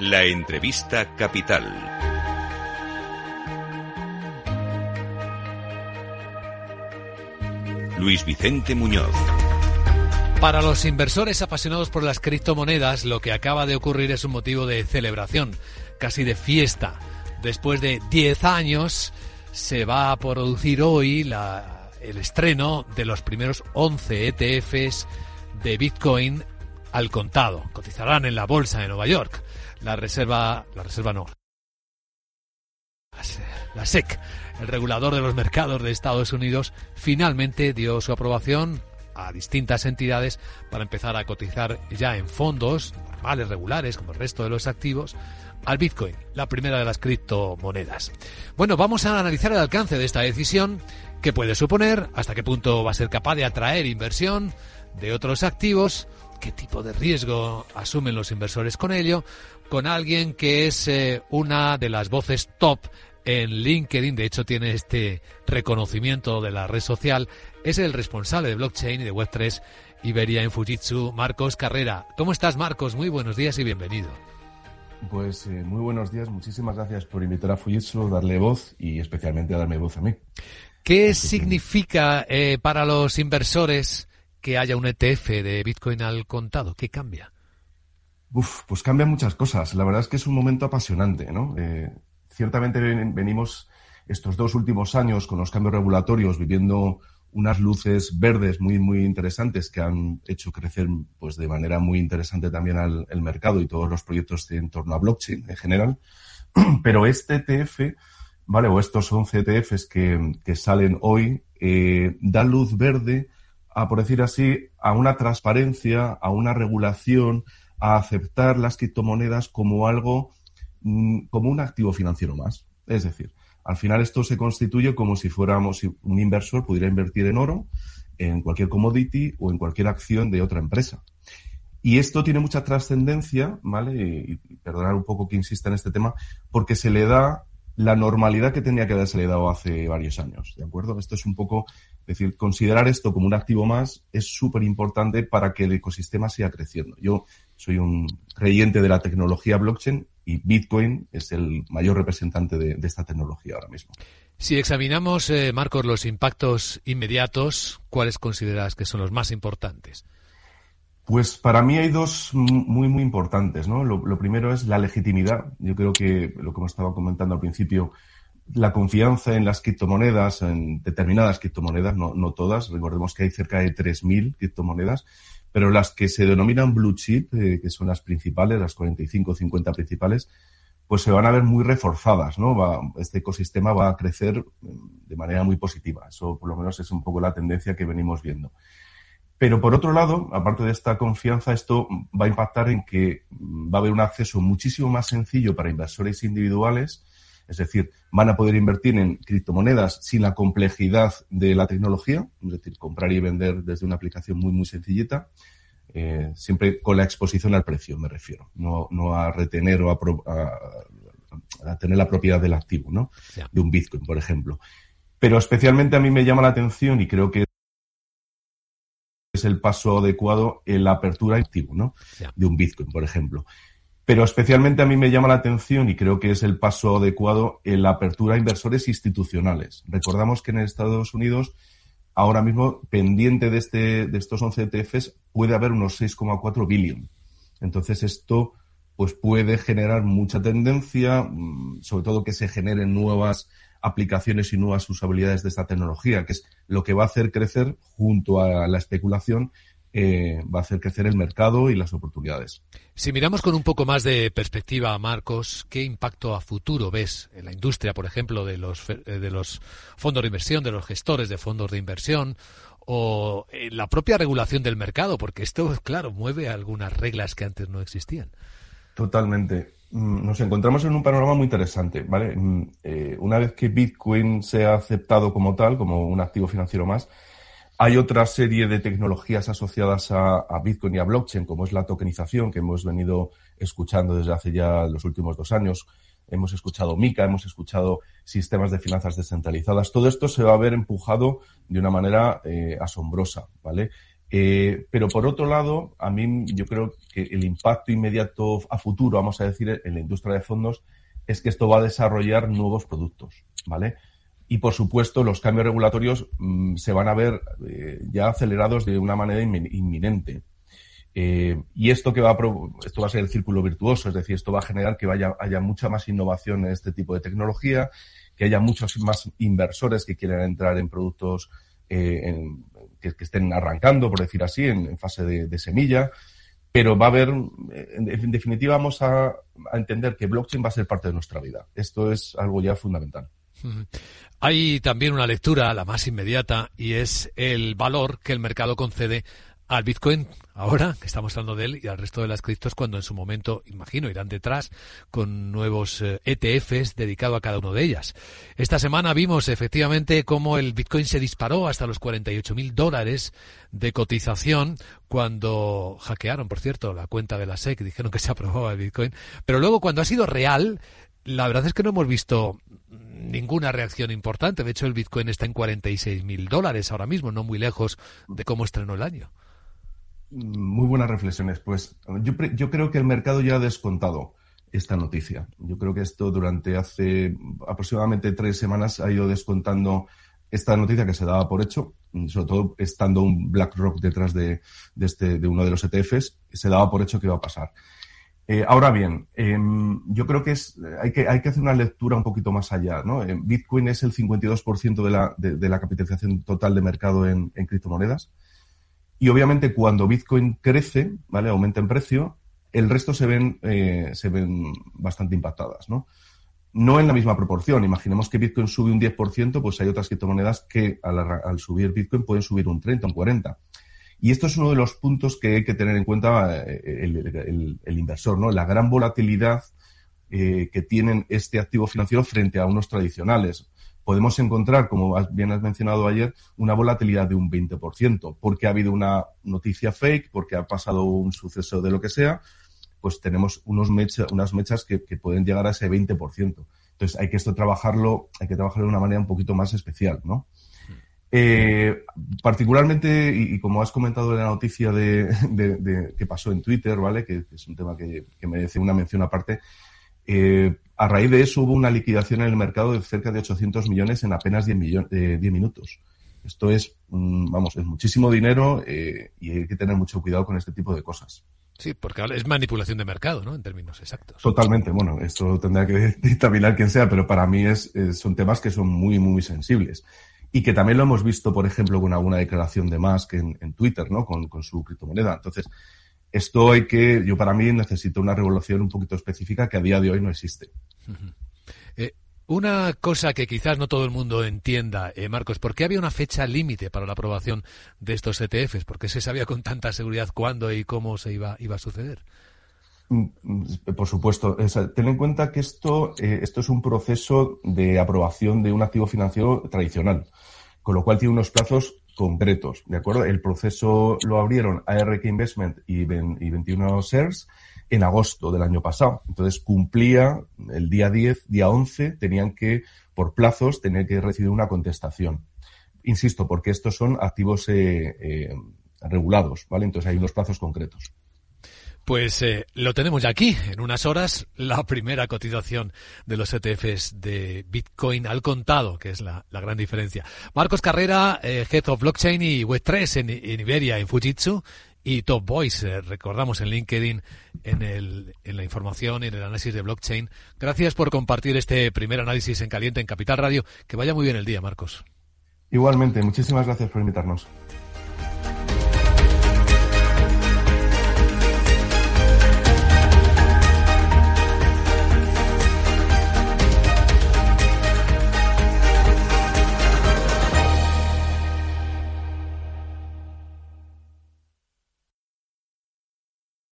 La entrevista capital. Luis Vicente Muñoz. Para los inversores apasionados por las criptomonedas, lo que acaba de ocurrir es un motivo de celebración, casi de fiesta. Después de 10 años, se va a producir hoy la, el estreno de los primeros 11 ETFs de Bitcoin al contado. Cotizarán en la bolsa de Nueva York. La reserva, la reserva no. La SEC, el regulador de los mercados de Estados Unidos, finalmente dio su aprobación a distintas entidades para empezar a cotizar ya en fondos normales, regulares, como el resto de los activos, al Bitcoin, la primera de las criptomonedas. Bueno, vamos a analizar el alcance de esta decisión, qué puede suponer, hasta qué punto va a ser capaz de atraer inversión de otros activos, qué tipo de riesgo asumen los inversores con ello, con alguien que es eh, una de las voces top en LinkedIn, de hecho tiene este reconocimiento de la red social, es el responsable de blockchain y de Web3 Iberia en Fujitsu, Marcos Carrera. ¿Cómo estás, Marcos? Muy buenos días y bienvenido. Pues eh, muy buenos días, muchísimas gracias por invitar a Fujitsu, darle voz y especialmente a darme voz a mí. ¿Qué significa eh, para los inversores que haya un ETF de Bitcoin al contado? ¿Qué cambia? Uf, pues cambian muchas cosas. La verdad es que es un momento apasionante, ¿no? Eh, ciertamente venimos estos dos últimos años con los cambios regulatorios viviendo unas luces verdes muy, muy interesantes que han hecho crecer pues, de manera muy interesante también al mercado y todos los proyectos en torno a blockchain en general. Pero este ETF, ¿vale? O estos 11 ETFs que, que salen hoy, eh, dan luz verde a, por decir así, a una transparencia, a una regulación, a aceptar las criptomonedas como algo Mm, como un activo financiero más. Es decir, al final esto se constituye como si fuéramos un inversor pudiera invertir en oro, en cualquier commodity o en cualquier acción de otra empresa. Y esto tiene mucha trascendencia, ¿vale? Y, perdonar un poco que insista en este tema, porque se le da la normalidad que tenía que haberse le dado hace varios años, ¿de acuerdo? Esto es un poco, es decir, considerar esto como un activo más es súper importante para que el ecosistema siga creciendo. Yo soy un creyente de la tecnología blockchain y Bitcoin es el mayor representante de, esta tecnología ahora mismo. Si examinamos, eh, Marcos, los impactos inmediatos, ¿cuáles consideras que son los más importantes? Pues para mí hay dos muy, muy importantes. ¿no? Lo, primero es la legitimidad. Yo creo que lo que hemos estado comentando al principio, la confianza en las criptomonedas, en determinadas criptomonedas, no, no todas. Recordemos que hay cerca de 3.000 criptomonedas pero las que se denominan blue chip, eh, que son las principales, las 45 o 50 principales, pues se van a ver muy reforzadas, ¿no? Va, este ecosistema va a crecer mm, de manera muy positiva. Eso por lo menos es un poco la tendencia que venimos viendo. Pero por otro lado, aparte de esta confianza, esto va a impactar en que va a haber un acceso muchísimo más sencillo para inversores individuales es decir, van a poder invertir en criptomonedas sin la complejidad de la tecnología, es decir, comprar y vender desde una aplicación muy, muy sencillita, eh, siempre con la exposición al precio, me refiero, no, no a retener o a, tener la propiedad del activo, ¿no? De un Bitcoin, por ejemplo. Pero especialmente a mí me llama la atención y creo que es el paso adecuado en la apertura activo, ¿no? De un Bitcoin, por ejemplo. Pero especialmente a mí me llama la atención y creo que es el paso adecuado en la apertura a inversores institucionales. Recordamos que en Estados Unidos, ahora mismo, pendiente de, este, de estos 11 ETFs, puede haber unos 6,4 billion. Entonces, esto pues puede generar mucha tendencia, mm, sobre todo que se generen nuevas aplicaciones y nuevas usabilidades de esta tecnología, que es lo que va a hacer crecer junto a la especulación eh, va a hacer crecer el mercado y las oportunidades. Si miramos con un poco más de perspectiva, Marcos, ¿qué impacto a futuro ves en la industria, por ejemplo, de los, eh, de los fondos de inversión, de los gestores de fondos de inversión o en la propia regulación del mercado? Porque esto, claro, mueve algunas reglas que antes no existían. Totalmente. Mm, nos encontramos en un panorama muy interesante, ¿vale? Mm, eh, una vez que Bitcoin sea aceptado como tal, como un activo financiero más, hay otra serie de tecnologías asociadas a, Bitcoin y a blockchain, como es la tokenización, que hemos venido escuchando desde hace ya los últimos dos años. Hemos escuchado MICA, hemos escuchado sistemas de finanzas descentralizadas. Todo esto se va a ver empujado de una manera eh, asombrosa, ¿vale? Eh, pero por otro lado, a mí yo creo que el impacto inmediato a futuro, vamos a decir, en la industria de fondos, es que esto va a desarrollar nuevos productos, ¿vale? Y por supuesto, los cambios regulatorios mm, se van a ver eh, ya acelerados de una manera inminente. Eh, y esto que va a esto va a ser el círculo virtuoso, es decir, esto va a generar que vaya, haya mucha más innovación en este tipo de tecnología, que haya muchos más inversores que quieran entrar en productos que, estén arrancando, por decir así, en, fase de, semilla. Pero va a haber, en, definitiva, vamos a, a entender que blockchain va a ser parte de nuestra vida. Esto es algo ya fundamental. Hay también una lectura, la más inmediata, y es el valor que el mercado concede al Bitcoin ahora, que estamos hablando de él, y al resto de las criptos cuando en su momento, imagino, irán detrás con nuevos ETFs eh, e dedicados a cada una de ellas. Esta semana vimos efectivamente cómo el Bitcoin se disparó hasta los 48 mil dólares de cotización cuando hackearon, por cierto, la cuenta de la SEC, dijeron que se aprobaba el Bitcoin, pero luego cuando ha sido real, la verdad es que no hemos visto ninguna reacción importante. De hecho, el Bitcoin está en 46 mil dólares ahora mismo, no muy lejos de cómo estrenó el año. Muy buenas reflexiones. Pues yo, yo creo que el mercado ya ha descontado esta noticia. Yo creo que esto durante hace aproximadamente tres semanas ha ido descontando esta noticia que se daba por hecho, sobre todo estando un BlackRock detrás de, de, este, de uno de los ETFs, se daba por hecho que iba a pasar. Eh, ahora bien, em, yo creo que, es, hay que hay que hacer una lectura un poquito más allá. ¿no? Eh, Bitcoin es el 52% de la, de, la capitalización total de mercado en, criptomonedas. Y obviamente cuando Bitcoin crece, ¿vale? aumenta en precio, el resto se ven, eh, se ven bastante impactadas. ¿no? no en la misma proporción. Imaginemos que Bitcoin sube un 10%, pues hay otras criptomonedas que al, subir Bitcoin pueden subir un 30, un 40. Y esto es uno de los puntos que hay que tener en cuenta eh, el, inversor, ¿no? La gran volatilidad eh, que tienen este activo financiero frente a unos tradicionales. Podemos encontrar, como bien has mencionado ayer, una volatilidad de un 20%, porque ha habido una noticia fake, porque ha pasado un suceso de lo que sea, pues tenemos unos unas mechas que, que, pueden llegar a ese 20%. Entonces hay que esto trabajarlo, hay que trabajarlo de una manera un poquito más especial, ¿no? Eh, particularmente, y, como has comentado en la noticia de, que pasó en Twitter, ¿vale? Que, es un tema que, merece una mención aparte. Eh, a raíz de eso hubo una liquidación en el mercado de cerca de 800 millones en apenas 10, millones, 10 minutos. Esto es, mm, vamos, es muchísimo dinero eh, y hay que tener mucho cuidado con este tipo de cosas. Sí, porque es manipulación de mercado, ¿no? En términos exactos. Totalmente. Bueno, esto tendrá que dictaminar quien sea, pero para mí es, son temas que son muy, muy sensibles y que también lo hemos visto, por ejemplo, con alguna declaración de Musk en, en Twitter, ¿no? Con, con, su criptomoneda. Entonces, esto hay que, yo para mí necesito una regulación un poquito específica que a día de hoy no existe. Eh, una cosa que quizás no todo el mundo entienda, eh, Marcos, ¿por qué había una fecha límite para la aprobación de estos ETFs? ¿Por qué se sabía con tanta seguridad cuándo y cómo se iba, iba a suceder? Mm, mm, por supuesto. ten en cuenta que esto, eh, esto es un proceso de aprobación de un activo financiero tradicional, con lo cual tiene unos plazos concretos, ¿de acuerdo? El proceso lo abrieron ARK Investment y, 21 Shares en agosto del año pasado. Entonces cumplía el día 10, día 11, tenían que, por plazos, tener que recibir una contestación. Insisto, porque estos son activos eh, eh, regulados, ¿vale? Entonces hay unos plazos concretos. Pues eh, lo tenemos ya aquí, en unas horas, la primera cotización de los ETFs de Bitcoin al contado, que es la, gran diferencia. Marcos Carrera, eh, Head of Blockchain y Web3 en, Iberia, en Fujitsu, y Top Voice, eh, recordamos en LinkedIn, en, el, en la información, en el análisis de blockchain. Gracias por compartir este primer análisis en caliente en Capital Radio. Que vaya muy bien el día, Marcos. Igualmente, muchísimas gracias por invitarnos.